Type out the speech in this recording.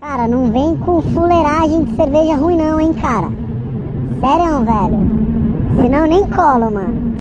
Cara, não vem com fuleiragem de cerveja ruim não, hein, cara. Sério, velho. Senão nem colo, mano.